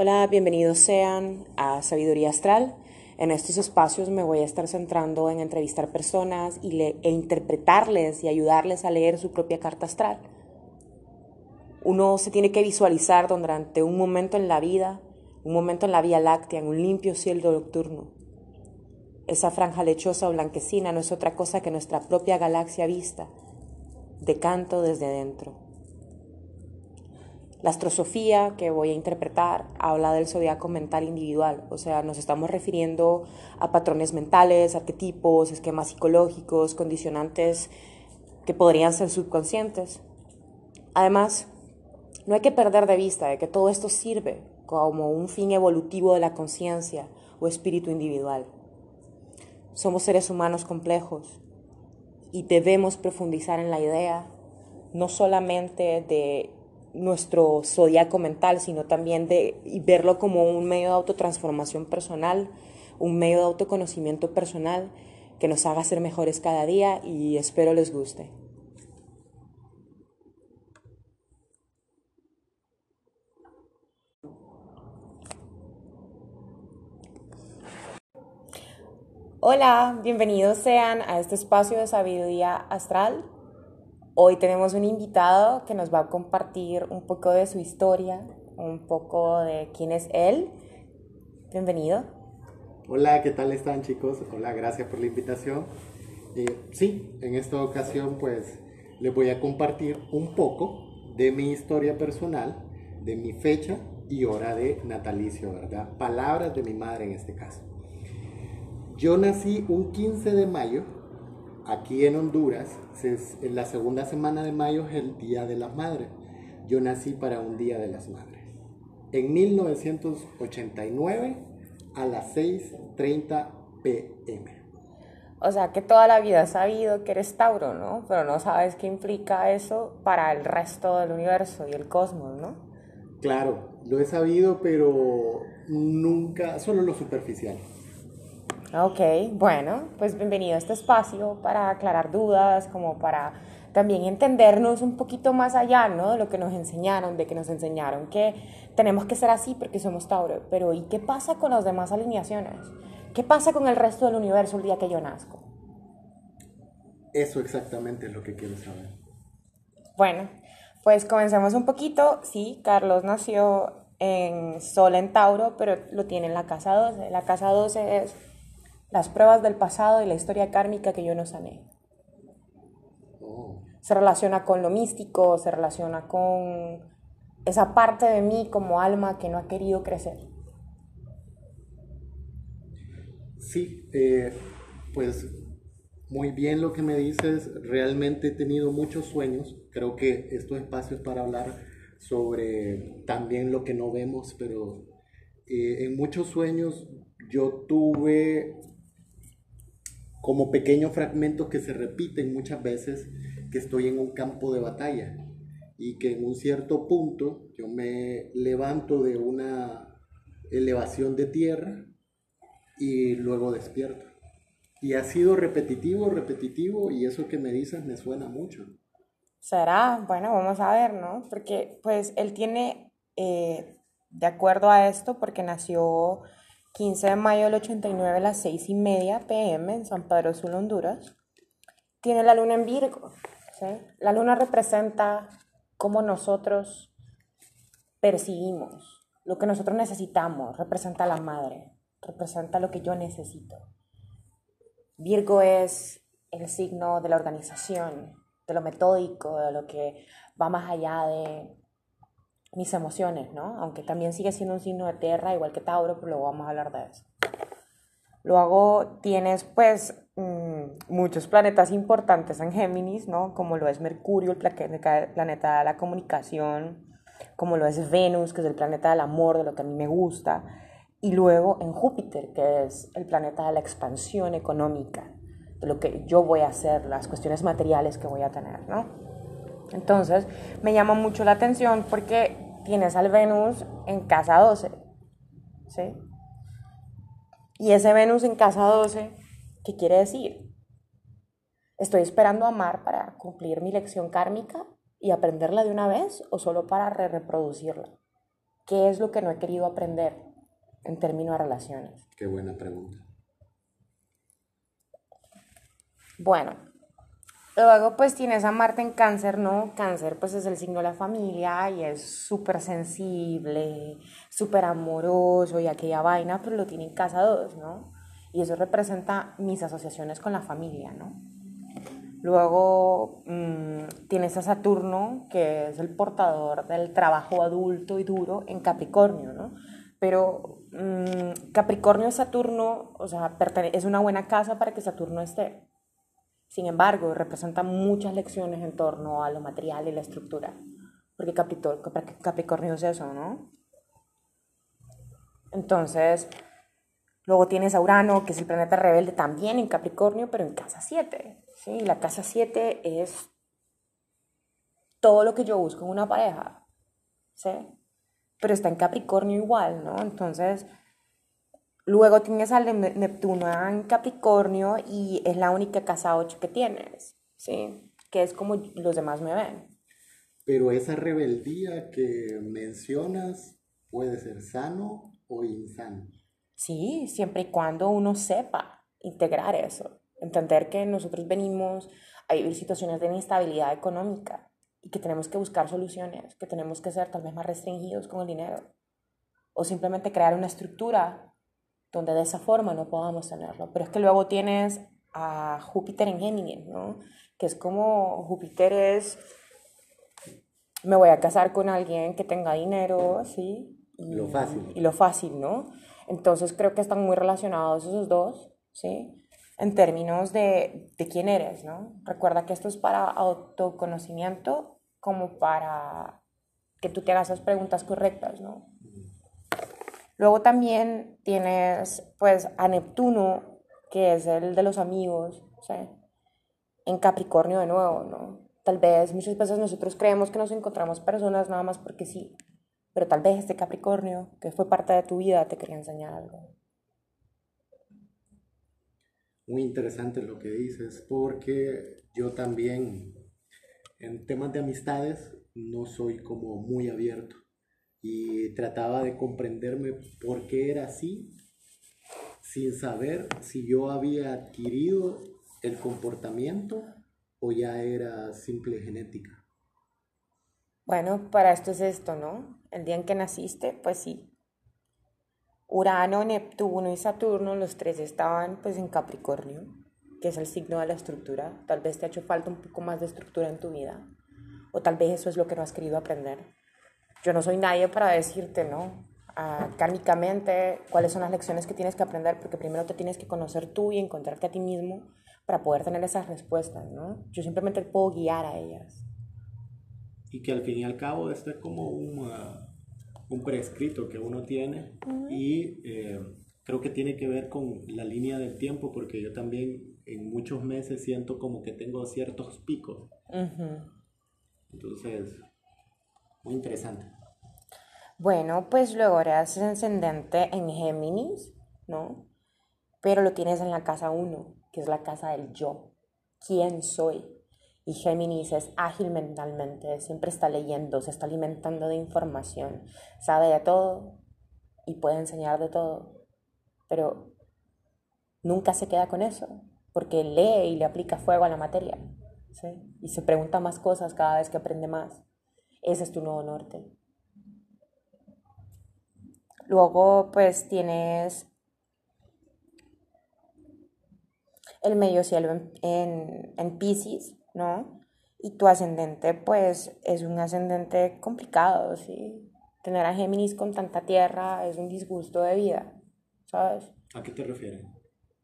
Hola, bienvenidos sean a Sabiduría Astral. En estos espacios me voy a estar centrando en entrevistar personas y e interpretarles y ayudarles a leer su propia carta astral. Uno se tiene que visualizar durante un momento en la vida, un momento en la Vía Láctea, en un limpio cielo nocturno. Esa franja lechosa o blanquecina no es otra cosa que nuestra propia galaxia vista, de canto desde dentro. La astrosofía que voy a interpretar habla del zodiaco mental individual, o sea, nos estamos refiriendo a patrones mentales, arquetipos, esquemas psicológicos, condicionantes que podrían ser subconscientes. Además, no hay que perder de vista de que todo esto sirve como un fin evolutivo de la conciencia o espíritu individual. Somos seres humanos complejos y debemos profundizar en la idea no solamente de nuestro zodiaco mental, sino también de verlo como un medio de autotransformación personal, un medio de autoconocimiento personal que nos haga ser mejores cada día y espero les guste. Hola, bienvenidos sean a este espacio de sabiduría astral. Hoy tenemos un invitado que nos va a compartir un poco de su historia, un poco de quién es él. Bienvenido. Hola, ¿qué tal están chicos? Hola, gracias por la invitación. Eh, sí, en esta ocasión pues les voy a compartir un poco de mi historia personal, de mi fecha y hora de natalicio, ¿verdad? Palabras de mi madre en este caso. Yo nací un 15 de mayo Aquí en Honduras, en la segunda semana de mayo es el Día de las Madres. Yo nací para un Día de las Madres. En 1989 a las 6.30 pm. O sea que toda la vida has sabido que eres Tauro, ¿no? Pero no sabes qué implica eso para el resto del universo y el cosmos, ¿no? Claro, lo he sabido, pero nunca, solo lo superficial. Ok, bueno, pues bienvenido a este espacio para aclarar dudas, como para también entendernos un poquito más allá, ¿no? De lo que nos enseñaron, de que nos enseñaron que tenemos que ser así porque somos Tauro, pero ¿y qué pasa con las demás alineaciones? ¿Qué pasa con el resto del universo el día que yo nazco? Eso exactamente es lo que quiero saber. Bueno, pues comencemos un poquito. Sí, Carlos nació en Sol en Tauro, pero lo tiene en la casa 12. La casa 12 es las pruebas del pasado y la historia kármica que yo no sané. Se relaciona con lo místico, se relaciona con esa parte de mí como alma que no ha querido crecer. Sí, eh, pues muy bien lo que me dices. Realmente he tenido muchos sueños. Creo que estos espacios para hablar sobre también lo que no vemos, pero eh, en muchos sueños yo tuve como pequeños fragmentos que se repiten muchas veces, que estoy en un campo de batalla y que en un cierto punto yo me levanto de una elevación de tierra y luego despierto. Y ha sido repetitivo, repetitivo y eso que me dices me suena mucho. Será, bueno, vamos a ver, ¿no? Porque pues él tiene, eh, de acuerdo a esto, porque nació 15 de mayo del 89 a las 6 y media pm en San Pedro Sula, Honduras, tiene la luna en Virgo. La luna representa cómo nosotros percibimos, lo que nosotros necesitamos, representa a la madre, representa lo que yo necesito. Virgo es el signo de la organización, de lo metódico, de lo que va más allá de mis emociones, ¿no? Aunque también sigue siendo un signo de tierra, igual que Tauro, pero luego vamos a hablar de eso. Luego tienes pues mm, muchos planetas importantes en Géminis, ¿no? Como lo es Mercurio, el planeta de la comunicación, como lo es Venus, que es el planeta del amor, de lo que a mí me gusta, y luego en Júpiter, que es el planeta de la expansión económica, de lo que yo voy a hacer, las cuestiones materiales que voy a tener, ¿no? Entonces, me llama mucho la atención porque tienes al Venus en casa 12, ¿sí? Y ese Venus en casa 12, ¿qué quiere decir? ¿Estoy esperando amar para cumplir mi lección kármica y aprenderla de una vez o solo para re reproducirla? ¿qué es lo que no he querido aprender en términos de relaciones? Qué buena pregunta. Bueno, luego pues tienes a Marte en cáncer, ¿no? Cáncer pues es el signo de la familia y es súper sensible, súper amoroso y aquella vaina, pero lo tiene en casa 2, ¿no? Y eso representa mis asociaciones con la familia, ¿no? Luego mmm, tienes a Saturno, que es el portador del trabajo adulto y duro en Capricornio, ¿no? Pero mmm, Capricornio Saturno, o sea, es una buena casa para que Saturno esté. Sin embargo, representa muchas lecciones en torno a lo material y la estructura, porque Capricornio es eso, ¿no? Entonces, luego tienes a Urano, que es el planeta rebelde también en Capricornio, pero en casa 7. ¿sí? La casa 7 es todo lo que yo busco en una pareja, ¿sí? Pero está en Capricornio igual, ¿no? Entonces, Luego tienes al Neptuno en Capricornio y es la única casa 8 que tienes, ¿sí? Que es como los demás me ven. Pero esa rebeldía que mencionas puede ser sano o insano. Sí, siempre y cuando uno sepa integrar eso, entender que nosotros venimos a vivir situaciones de inestabilidad económica y que tenemos que buscar soluciones, que tenemos que ser tal vez más restringidos con el dinero o simplemente crear una estructura donde de esa forma no podamos tenerlo. Pero es que luego tienes a Júpiter en Géminis, ¿no? Que es como Júpiter es, me voy a casar con alguien que tenga dinero, ¿sí? Y lo fácil. Y lo fácil, ¿no? Entonces creo que están muy relacionados esos dos, ¿sí? En términos de, de quién eres, ¿no? Recuerda que esto es para autoconocimiento como para que tú te hagas las preguntas correctas, ¿no? Luego también tienes pues a Neptuno, que es el de los amigos, en Capricornio de nuevo, ¿no? Tal vez muchas veces nosotros creemos que nos encontramos personas nada más porque sí, pero tal vez este Capricornio, que fue parte de tu vida, te quería enseñar algo. Muy interesante lo que dices, porque yo también en temas de amistades no soy como muy abierto y trataba de comprenderme por qué era así, sin saber si yo había adquirido el comportamiento o ya era simple genética. Bueno, para esto es esto, ¿no? El día en que naciste, pues sí. Urano, Neptuno y Saturno, los tres estaban pues en Capricornio, que es el signo de la estructura. Tal vez te ha hecho falta un poco más de estructura en tu vida, o tal vez eso es lo que no has querido aprender yo no soy nadie para decirte, ¿no? Uh, kármicamente, cuáles son las lecciones que tienes que aprender, porque primero te tienes que conocer tú y encontrarte a ti mismo para poder tener esas respuestas, ¿no? Yo simplemente puedo guiar a ellas. Y que al fin y al cabo esto es como un, uh, un prescrito que uno tiene y eh, creo que tiene que ver con la línea del tiempo, porque yo también en muchos meses siento como que tengo ciertos picos. Entonces, muy interesante. Bueno, pues luego eres ascendente en Géminis, ¿no? Pero lo tienes en la casa 1, que es la casa del yo. ¿Quién soy? Y Géminis es ágil mentalmente, siempre está leyendo, se está alimentando de información, sabe de todo y puede enseñar de todo, pero nunca se queda con eso, porque lee y le aplica fuego a la materia, ¿sí? Y se pregunta más cosas cada vez que aprende más. Ese es tu nuevo norte. Luego, pues tienes el medio cielo en, en, en Pisces, ¿no? Y tu ascendente, pues, es un ascendente complicado, ¿sí? Tener a Géminis con tanta tierra es un disgusto de vida, ¿sabes? ¿A qué te refieres?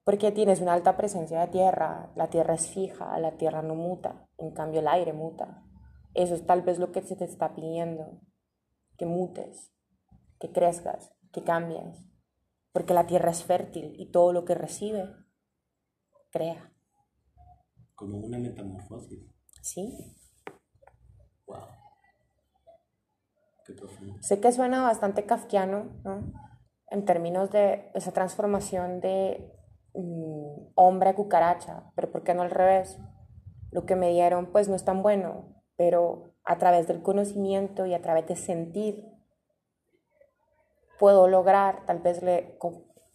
Porque tienes una alta presencia de tierra, la tierra es fija, la tierra no muta, en cambio el aire muta. Eso es tal vez lo que se te está pidiendo, que mutes, que crezcas, que cambies, porque la tierra es fértil y todo lo que recibe, crea. Como una metamorfosis. Sí. Wow. Qué profundo. Sé que suena bastante kafkiano, ¿no? En términos de esa transformación de mm, hombre a cucaracha, pero ¿por qué no al revés? Lo que me dieron pues no es tan bueno, pero a través del conocimiento y a través de sentir, puedo lograr tal vez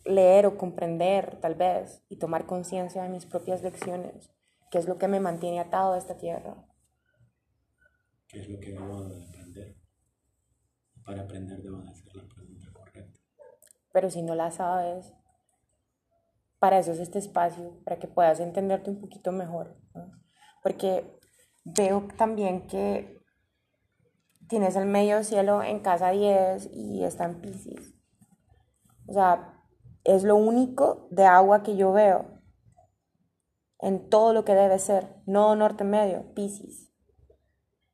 leer o comprender, tal vez, y tomar conciencia de mis propias lecciones, que es lo que me mantiene atado a esta tierra. ¿Qué es lo que debo de aprender? Para aprender debo de hacer la pregunta correcta. Pero si no la sabes, para eso es este espacio, para que puedas entenderte un poquito mejor. Porque veo también que tienes el medio cielo en casa 10 y está en Pisces. O sea, es lo único de agua que yo veo en todo lo que debe ser. No norte medio, Pisces.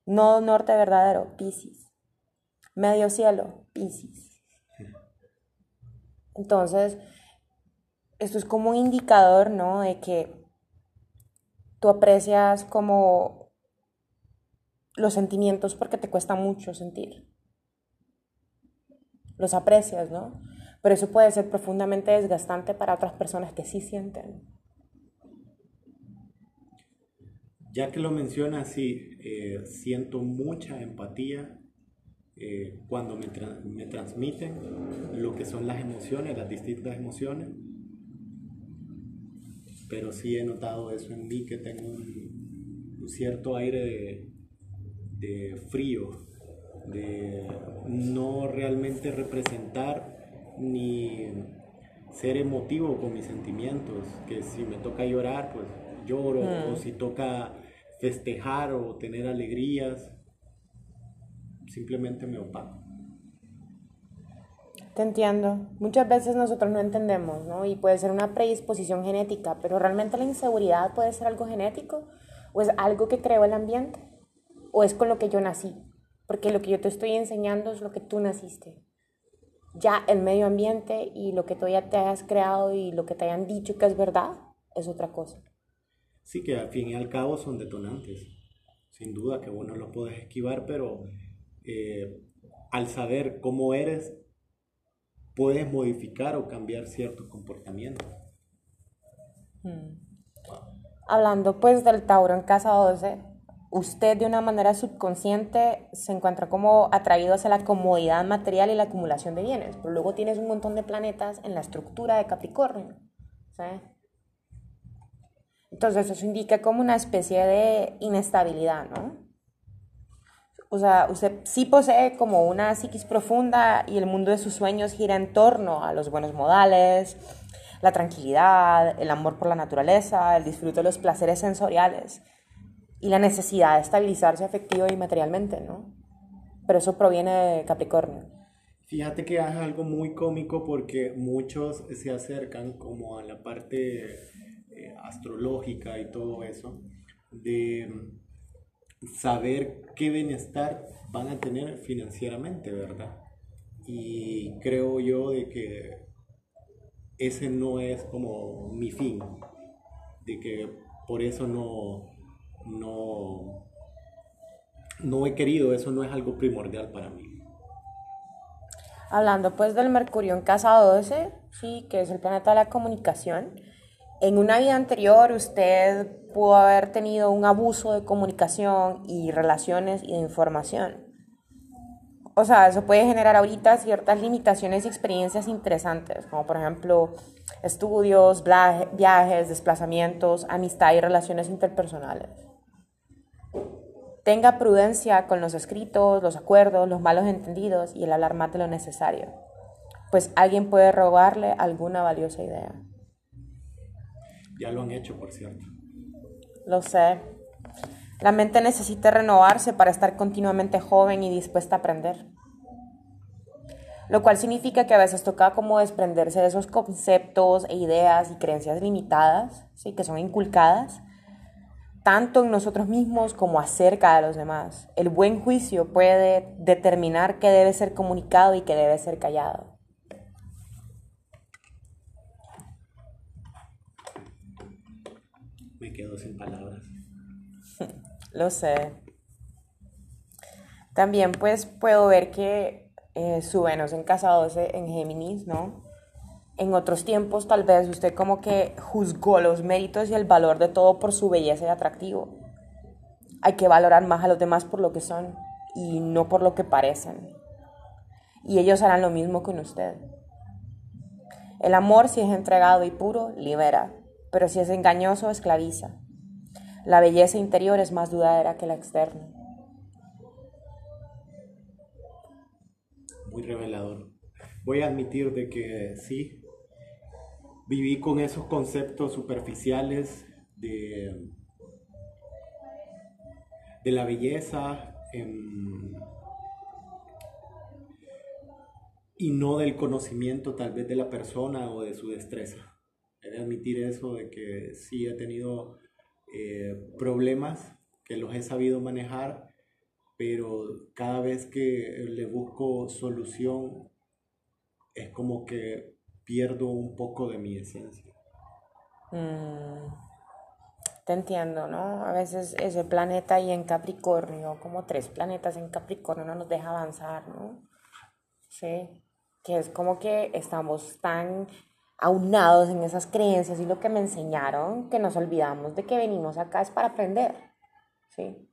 No norte verdadero, Pisces. Medio cielo, Pisces. Entonces, esto es como un indicador, ¿no? De que tú aprecias como los sentimientos porque te cuesta mucho sentir. Los aprecias, ¿no? Pero eso puede ser profundamente desgastante para otras personas que sí sienten. Ya que lo mencionas, sí, eh, siento mucha empatía eh, cuando me, me transmiten lo que son las emociones, las distintas emociones. Pero sí he notado eso en mí, que tengo un cierto aire de, de frío, de no realmente representar ni ser emotivo con mis sentimientos, que si me toca llorar, pues lloro, o mm. si toca festejar o tener alegrías, simplemente me opaco. Te entiendo. Muchas veces nosotros no entendemos, ¿no? Y puede ser una predisposición genética, pero realmente la inseguridad puede ser algo genético o es algo que creó el ambiente o es con lo que yo nací, porque lo que yo te estoy enseñando es lo que tú naciste. Ya el medio ambiente y lo que tú ya te hayas creado y lo que te hayan dicho que es verdad es otra cosa. Sí, que al fin y al cabo son detonantes. Sin duda que vos no lo puedes esquivar, pero eh, al saber cómo eres, puedes modificar o cambiar ciertos comportamientos. Hmm. Hablando pues del Tauro en casa 12, usted de una manera subconsciente se encuentra como atraído hacia la comodidad material y la acumulación de bienes, pero luego tienes un montón de planetas en la estructura de Capricornio. Entonces eso indica como una especie de inestabilidad, ¿no? O sea, usted sí posee como una psiquis profunda y el mundo de sus sueños gira en torno a los buenos modales, la tranquilidad, el amor por la naturaleza, el disfrute de los placeres sensoriales y la necesidad de estabilizarse afectivo y materialmente, ¿no? Pero eso proviene de Capricornio. Fíjate que es algo muy cómico porque muchos se acercan como a la parte eh, astrológica y todo eso, de saber qué bienestar van a tener financieramente, ¿verdad? Y creo yo de que ese no es como mi fin, de que por eso no, no, no he querido, eso no es algo primordial para mí. Hablando pues del Mercurio en casa 12, sí, que es el planeta de la comunicación, en una vida anterior usted pudo haber tenido un abuso de comunicación y relaciones y de información. O sea, eso puede generar ahorita ciertas limitaciones y experiencias interesantes, como por ejemplo estudios, viajes, desplazamientos, amistad y relaciones interpersonales. Tenga prudencia con los escritos, los acuerdos, los malos entendidos y el hablar más de lo necesario, pues alguien puede robarle alguna valiosa idea. Ya lo han hecho, por cierto. Lo sé. La mente necesita renovarse para estar continuamente joven y dispuesta a aprender. Lo cual significa que a veces toca como desprenderse de esos conceptos e ideas y creencias limitadas, ¿sí? que son inculcadas, tanto en nosotros mismos como acerca de los demás. El buen juicio puede determinar qué debe ser comunicado y qué debe ser callado. Me quedo sin palabras. Lo sé. También pues puedo ver que eh, su Venus en casa 12 en Géminis, ¿no? En otros tiempos tal vez usted como que juzgó los méritos y el valor de todo por su belleza y atractivo. Hay que valorar más a los demás por lo que son y no por lo que parecen. y ellos harán lo mismo con usted. El amor, si es entregado y puro, libera, pero si es engañoso, esclaviza. La belleza interior es más dudadera que la externa. Muy revelador. Voy a admitir de que sí, viví con esos conceptos superficiales de, de la belleza y no del conocimiento tal vez de la persona o de su destreza. He de admitir eso de que sí he tenido eh, problemas que los he sabido manejar, pero cada vez que le busco solución es como que pierdo un poco de mi esencia. Mm, te entiendo, ¿no? A veces ese planeta ahí en Capricornio, como tres planetas en Capricornio, no nos deja avanzar, ¿no? Sí, que es como que estamos tan aunados en esas creencias y lo que me enseñaron que nos olvidamos de que venimos acá es para aprender, ¿sí?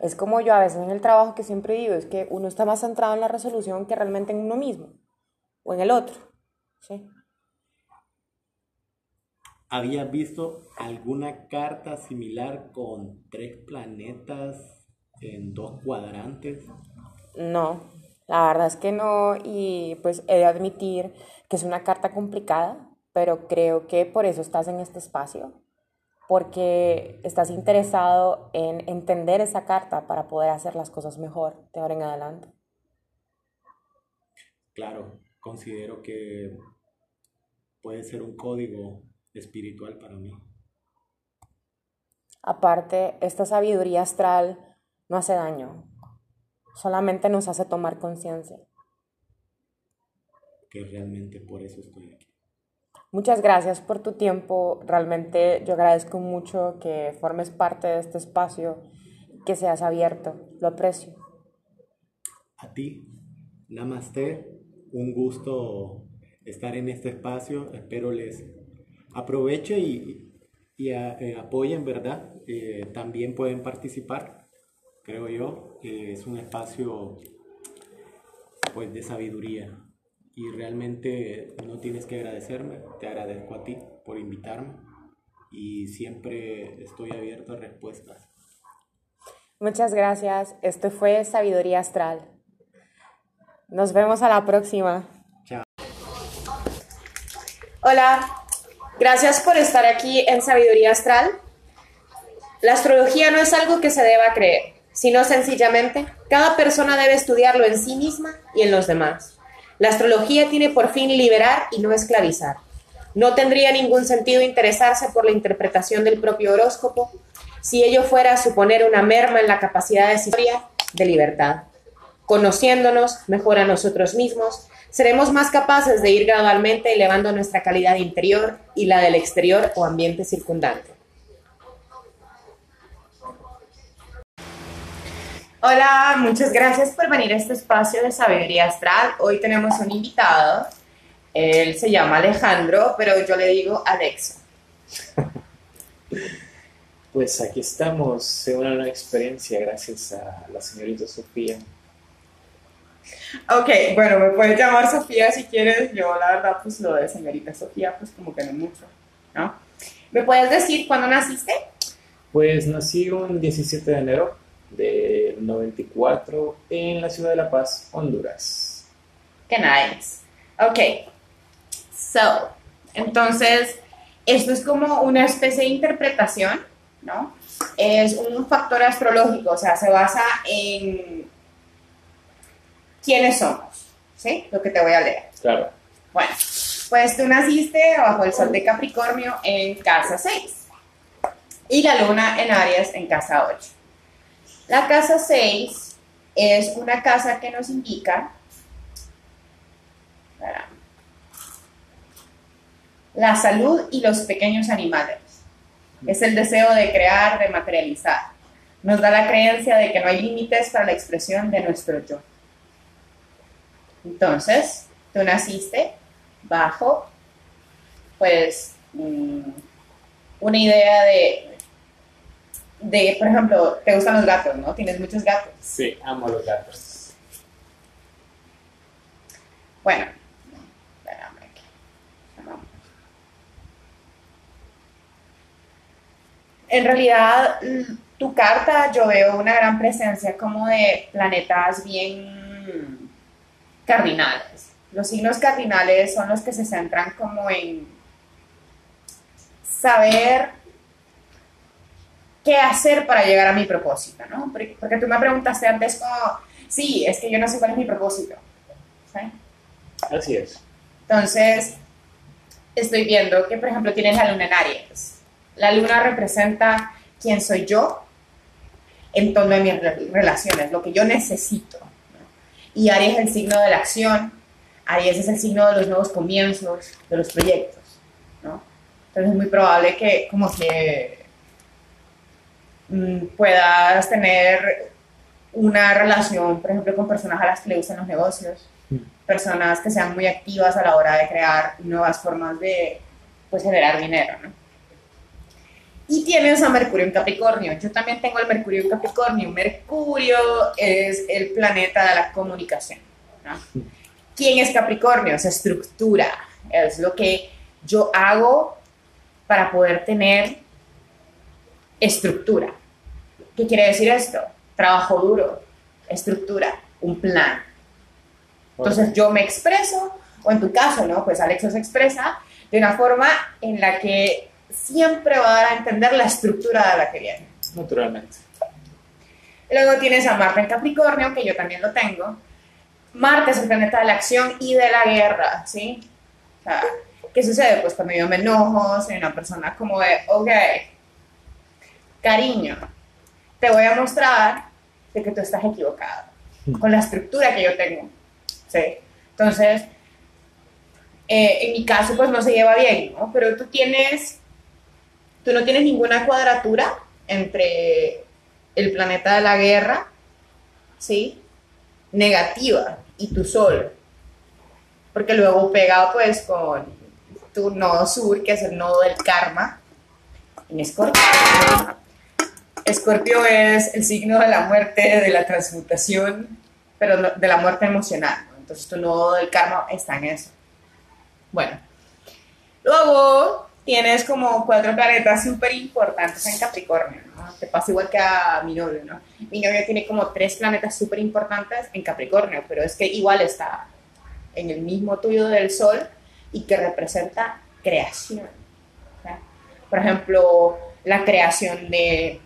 Es como yo a veces en el trabajo que siempre digo, es que uno está más centrado en la resolución que realmente en uno mismo o en el otro, ¿sí? ¿Habías visto alguna carta similar con tres planetas en dos cuadrantes? No, la verdad es que no y pues he de admitir que es una carta complicada, pero creo que por eso estás en este espacio, porque estás interesado en entender esa carta para poder hacer las cosas mejor de ahora en adelante. Claro, considero que puede ser un código espiritual para mí. Aparte, esta sabiduría astral no hace daño, solamente nos hace tomar conciencia. Que realmente por eso estoy aquí. Muchas gracias por tu tiempo. Realmente yo agradezco mucho que formes parte de este espacio, que seas abierto. Lo aprecio. A ti, namaste. Un gusto estar en este espacio. Espero les aproveche y, y eh, apoyen, ¿verdad? Eh, también pueden participar, creo yo. es un espacio pues, de sabiduría y realmente no tienes que agradecerme, te agradezco a ti por invitarme y siempre estoy abierto a respuestas. Muchas gracias. Esto fue Sabiduría Astral. Nos vemos a la próxima. Chao. Hola, Gracias por estar aquí en Sabiduría Astral. La astrología no es algo que se deba creer, sino sencillamente cada persona debe estudiarlo en sí misma y en los demás. La astrología tiene por fin liberar y no esclavizar. No tendría ningún sentido interesarse por la interpretación del propio horóscopo si ello fuera a suponer una merma en la capacidad de historia de libertad. Conociéndonos mejor a nosotros mismos, seremos más capaces de ir gradualmente elevando nuestra calidad interior y la del exterior o ambiente circundante. Hola, muchas gracias por venir a este espacio de sabiduría astral. Hoy tenemos un invitado. Él se llama Alejandro, pero yo le digo Alexa. Pues aquí estamos en una nueva experiencia gracias a la señorita Sofía Ok, bueno, me puedes llamar Sofía si quieres. Yo, la verdad, pues lo de señorita Sofía, pues como que no mucho, ¿no? ¿Me puedes decir cuándo naciste? Pues nací un 17 de enero del 94 en la ciudad de La Paz, Honduras. Qué nice. Ok, so, entonces, esto es como una especie de interpretación, ¿no? Es un factor astrológico, o sea, se basa en quiénes somos, ¿sí? Lo que te voy a leer. Claro. Bueno, pues tú naciste bajo el sol de Capricornio en casa 6 y la luna en Aries en casa 8. La casa 6 es una casa que nos indica la salud y los pequeños animales. Es el deseo de crear, de materializar. Nos da la creencia de que no hay límites para la expresión de nuestro yo. Entonces, tú naciste bajo, pues, mm, una idea de, de, por ejemplo, te gustan los gatos, ¿no? Tienes muchos gatos. Sí, amo los gatos. Bueno. En realidad, mm, tu carta yo veo una gran presencia como de planetas bien cardinales. Los signos cardinales son los que se centran como en saber qué hacer para llegar a mi propósito, ¿no? Porque, tú me preguntaste antes como, sí, es que yo no sé cuál es mi propósito. ¿sí? Así es. Entonces, estoy viendo que, por ejemplo, tienes la luna en Aries. La luna representa quién soy yo en torno a mis re- relaciones, lo que yo necesito. Y Aries es el signo de la acción, Aries es el signo de los nuevos comienzos, de los proyectos. ¿no? Entonces es muy probable que como que mm, puedas tener una relación, por ejemplo, con personas a las que le gustan los negocios, personas que sean muy activas a la hora de crear nuevas formas de pues, generar dinero, ¿no? Y tienes a Mercurio en Capricornio. Yo también tengo el Mercurio en Capricornio. Mercurio es el planeta de la comunicación. ¿no? ¿Quién es Capricornio? Es estructura. Es lo que yo hago para poder tener estructura. ¿Qué quiere decir esto? Trabajo duro, estructura, un plan. Entonces yo me expreso, o en tu caso, ¿no? Pues Alex se expresa de una forma en la que siempre va a dar a entender la estructura de la que viene. Naturalmente. Luego tienes a Marte en Capricornio, que yo también lo tengo. Marte es el planeta de la acción y de la guerra, ¿sí? O sea, ¿qué sucede? Pues cuando yo me enojo, soy una persona como de, ok, cariño, te voy a mostrar de que tú estás equivocado con la estructura que yo tengo, ¿sí? Entonces, eh, en mi caso, pues no se lleva bien, ¿no? Pero tú tienes, tú no tienes ninguna cuadratura entre el planeta de la guerra, ¿sí? Negativa y tu sol. Porque luego pega pues con tu nodo sur, que es el nodo del karma, en Escorpio. Escorpio es el signo de la muerte, de la transmutación, pero de la muerte emocional. Entonces tu nodo del karma está en eso. Bueno, luego tienes como cuatro planetas súper importantes en Capricornio, ¿no? Te pasa igual que a mi novio, ¿no? Mi novio tiene como tres planetas súper importantes en Capricornio, pero es que igual está en el mismo tuyo del Sol y que representa creación. Por ejemplo, la creación de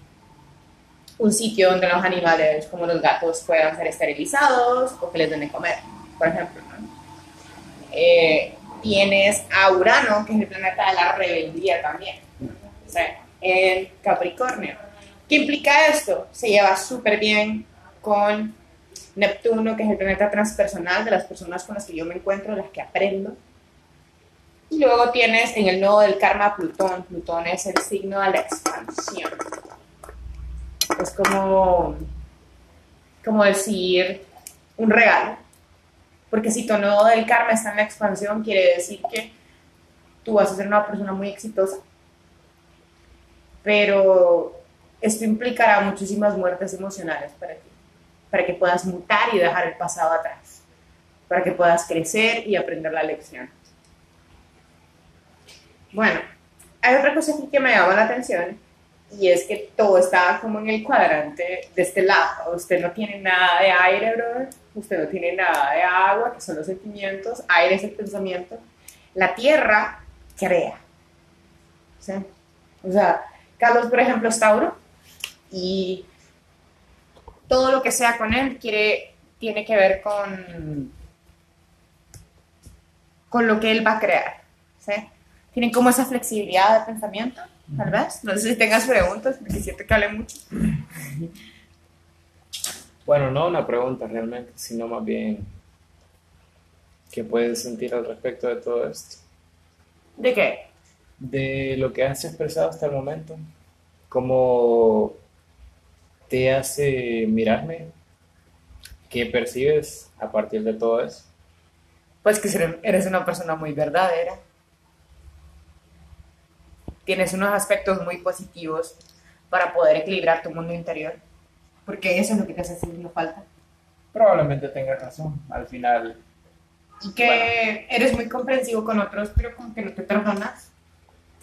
un sitio donde los animales, como los gatos, puedan ser esterilizados o que les den de comer, por ejemplo. ¿no? Eh, tienes a Urano, que es el planeta de la rebeldía también, en Capricornio. ¿Qué implica esto? Se lleva súper bien con Neptuno, que es el planeta transpersonal de las personas con las que yo me encuentro, las que aprendo. Y luego tienes en el nodo del karma Plutón. Plutón es el signo de la expansión. Es como, como decir un regalo. Porque si tu nodo del karma está en la expansión, quiere decir que tú vas a ser una persona muy exitosa. Pero esto implicará muchísimas muertes emocionales para ti, para que puedas mutar y dejar el pasado atrás, para que puedas crecer y aprender la lección. Bueno, hay otra cosa aquí que me llama la atención y es que todo está como en el cuadrante de este lado. Usted no tiene nada de aire, brother. Usted no tiene nada de agua, que son los sentimientos. Aire es el pensamiento. La tierra crea. ¿Sí? O sea, Carlos, por ejemplo, es Tauro y todo lo que sea con él quiere, tiene que ver con, con lo que él va a crear. ¿sí? Tienen como esa flexibilidad de pensamiento, tal vez. No sé si tengas preguntas, porque siento que hablé mucho. Bueno, no una pregunta realmente, sino más bien qué puedes sentir al respecto de todo esto. ¿De qué? De lo que has expresado hasta el momento, cómo te hace mirarme, qué percibes a partir de todo eso. Pues que eres una persona muy verdadera. Tienes unos aspectos muy positivos para poder equilibrar tu mundo interior. Porque eso es lo que te hace sentir falta. Probablemente tengas razón. Al final, Y que eres muy comprensivo con otros, pero como que no te perdonas.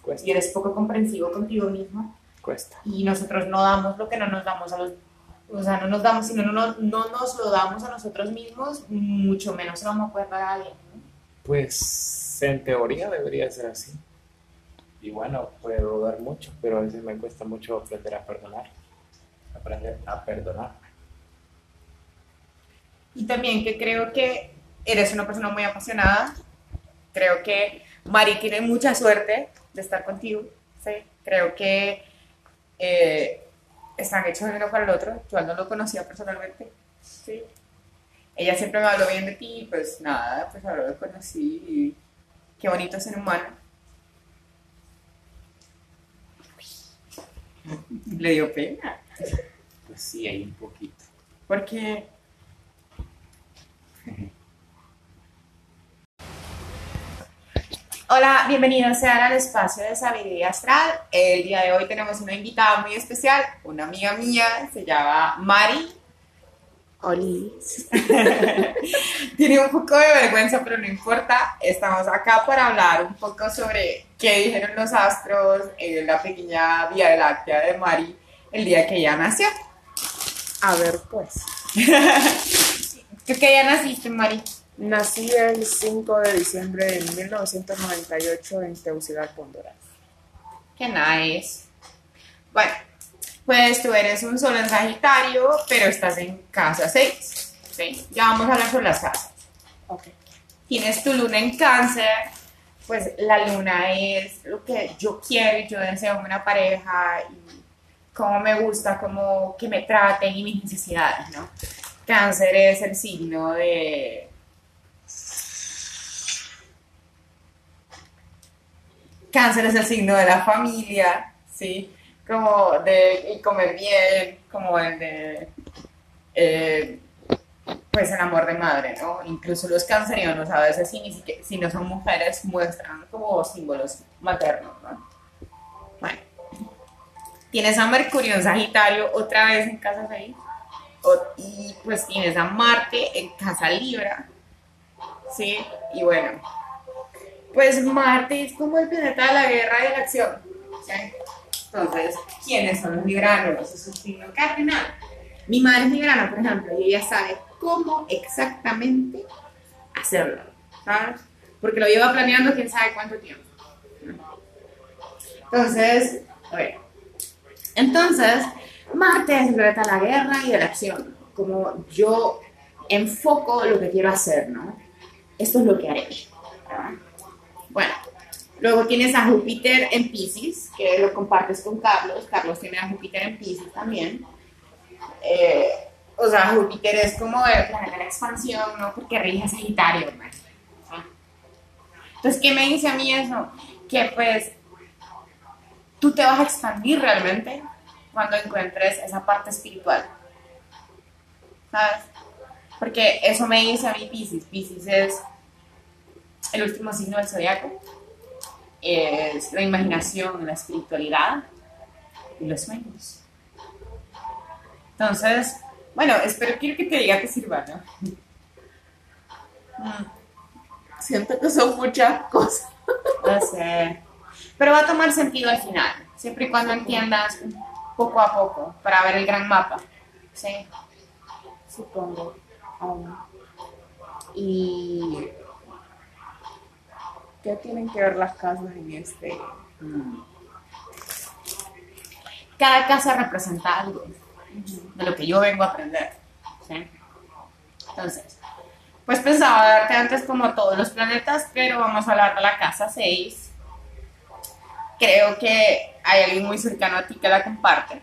Cuesta, Y eres poco comprensivo contigo mismo. cuesta. Y nosotros no damos lo que no nos damos a los... O sea, no nos damos, si no, no, no nos lo damos a nosotros mismos, mucho menos se lo vamos a poder dar a alguien. ¿no? Pues en teoría debería ser así. Y bueno, puedo dar mucho, pero a veces me cuesta mucho aprender a perdonar. Aprender a perdonar. Y también que creo que eres una persona muy apasionada. Creo que Mari tiene mucha suerte de estar contigo. ¿sí? Creo que eh, están hechos el uno para el otro. Yo no lo conocía personalmente. ¿sí? Ella siempre me habló bien de ti. Pues nada, pues ahora lo conocí. Qué bonito ser humano. Le dio pena. Pues sí, hay un poquito. Porque Hola, bienvenidos sean al espacio de Sabiduría Astral. El día de hoy tenemos una invitada muy especial, una amiga mía, se llama Mari. Olis. Tiene un poco de vergüenza, pero no importa. Estamos acá para hablar un poco sobre qué dijeron los astros en la pequeña Vía Láctea de Mari el día que ella nació. A ver, pues. ¿Tú qué día naciste, Mari? Nací el 5 de diciembre de 1998 en Tegucigalpa, Honduras. Qué nice. Bueno, pues tú eres un solo en Sagitario, pero estás en casa 6. ¿sí? Ya vamos a hablar sobre las casas. Ok. Tienes tu luna en cáncer, pues la luna es lo que yo quiero y yo deseo en una pareja y cómo me gusta, cómo que me traten y mis necesidades, ¿no? Cáncer es el signo de... Cáncer es el signo de la familia, ¿sí? Como de comer bien, como el de... eh, pues el amor de madre, ¿no? Incluso los cancerianos a veces, si, si no son mujeres, muestran como símbolos maternos, ¿no? Tienes a Mercurio en Sagitario otra vez en casa 6, y pues tienes a Marte en casa Libra, ¿sí? Y bueno, pues Marte es como el planeta de la guerra y de la acción, ¿sí? Entonces, ¿quiénes son los libranos? Es un cardinal. Mi madre es librana, por ejemplo, y ella sabe cómo exactamente hacerlo, ¿sabes? Porque lo lleva planeando quién sabe cuánto tiempo. Entonces, a. Entonces, Marte es el de la guerra y de la acción. Como yo enfoco lo que quiero hacer, ¿no? Esto es lo que haré. Bueno, luego tienes a Júpiter en Pisces, que lo compartes con Carlos. Carlos tiene a Júpiter en Pisces también. Eh, o sea, Júpiter es como el planeta de la expansión, ¿no? Porque rige a Sagitario. Entonces, ¿qué me dice a mí eso? Que pues tú te vas a expandir realmente cuando encuentres esa parte espiritual. ¿Sabes? Porque eso me dice a mí Pisces. Pisces es el último signo del zodiaco. Es la imaginación, la espiritualidad y los sueños. Entonces, bueno, espero quiero que te diga que sirva, ¿no? Mm, Siento que son muchas cosas. No sé. Pero va a tomar sentido al final, siempre y cuando entiendas poco a poco para ver el gran mapa. ¿sí? Supongo. Um, y. ¿Qué tienen que ver las casas en este? Cada casa representa algo de lo que yo vengo a aprender. ¿sí? Entonces, pues pensaba darte antes como todos los planetas, pero vamos a hablar de la casa 6. Creo que hay alguien muy cercano a ti que la comparte.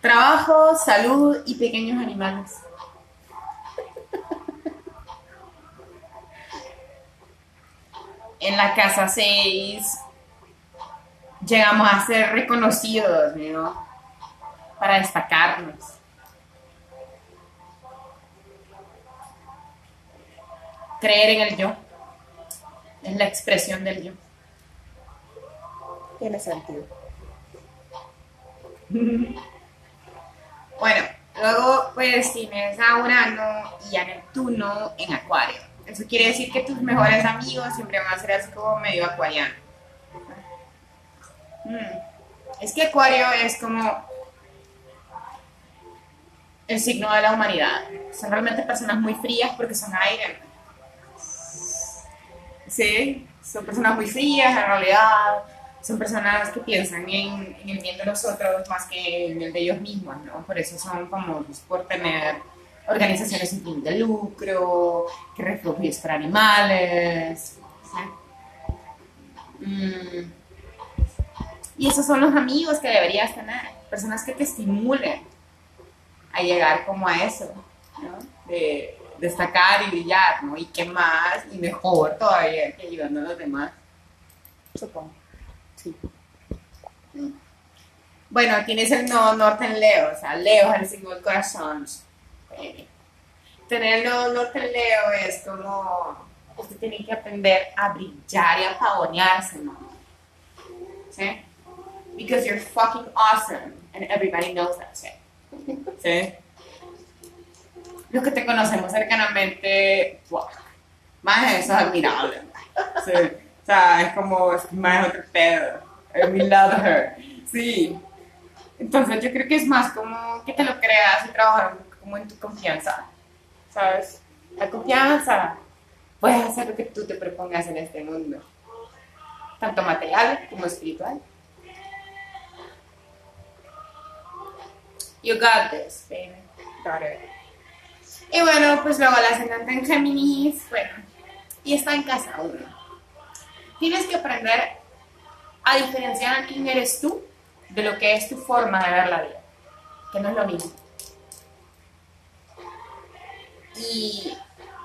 Trabajo, salud y pequeños animales. En la casa 6 llegamos a ser reconocidos, ¿no? Para destacarnos. Creer en el yo. Es la expresión del yo. Tiene sentido. Bueno, Luego, pues tienes a Urano y a Neptuno en Acuario. Eso quiere decir que tus mejores amigos siempre van a ser así como medio acuariano. Mm. Es que Acuario es como el signo de la humanidad. Son realmente personas muy frías porque son aire. Sí, son personas muy frías en realidad. Son personas que piensan en, en el bien de los otros más que en el de ellos mismos, ¿no? Por eso son famosos por tener organizaciones sin fin de lucro, que refugios para animales. ¿sí? Mm. Y esos son los amigos que deberías tener, personas que te estimulen a llegar como a eso, ¿no? Destacar y brillar, ¿no? Y qué más, y mejor todavía que ayudando a los demás, supongo. Sí. Bueno, tienes el nodo norte en Leo, o sea, Leo es el signo del corazón. Eh, tener el nodo norte en Leo es como, usted tiene que aprender a brillar y a pavonearse, ¿no? ¿Sí? Because you're fucking awesome and everybody knows that shit. ¿Sí? Los que te conocemos cercanamente, wow, más eso es admirable. O sea, es como, más otro pedo. We love her. Sí. Entonces yo creo que es más como que te lo creas y trabajar como en tu confianza. ¿Sabes? La confianza. Puedes hacer lo que tú te propongas en este mundo. Tanto material como espiritual. You got this, baby. Got it. Y bueno, pues luego la ascendente en Géminis, bueno, y está en casa uno. Tienes que aprender a diferenciar quién eres tú de lo que es tu forma de ver la vida, que no es lo mismo. Y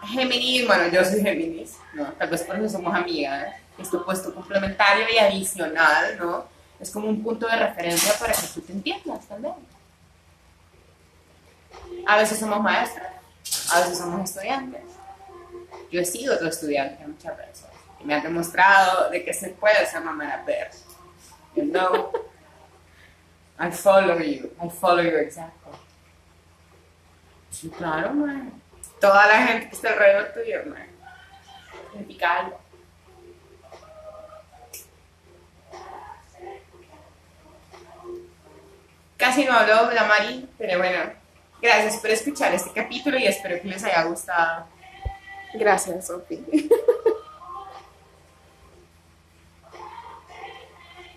Géminis, bueno, yo soy Géminis, ¿no? Tal vez por eso somos amigas. Es puesto complementario y adicional, ¿no? Es como un punto de referencia para que tú te entiendas también. A veces somos maestras, a veces somos estudiantes. Yo he sido otro estudiante muchas veces y me han demostrado de que se puede ser mamá ver. You know, I follow you, I follow your example. Sí, claro, man. Toda la gente que está alrededor tuyo, man. Significa algo. Casi no habló de la Mari, pero bueno, gracias por escuchar este capítulo y espero que les haya gustado. Gracias, Sofi.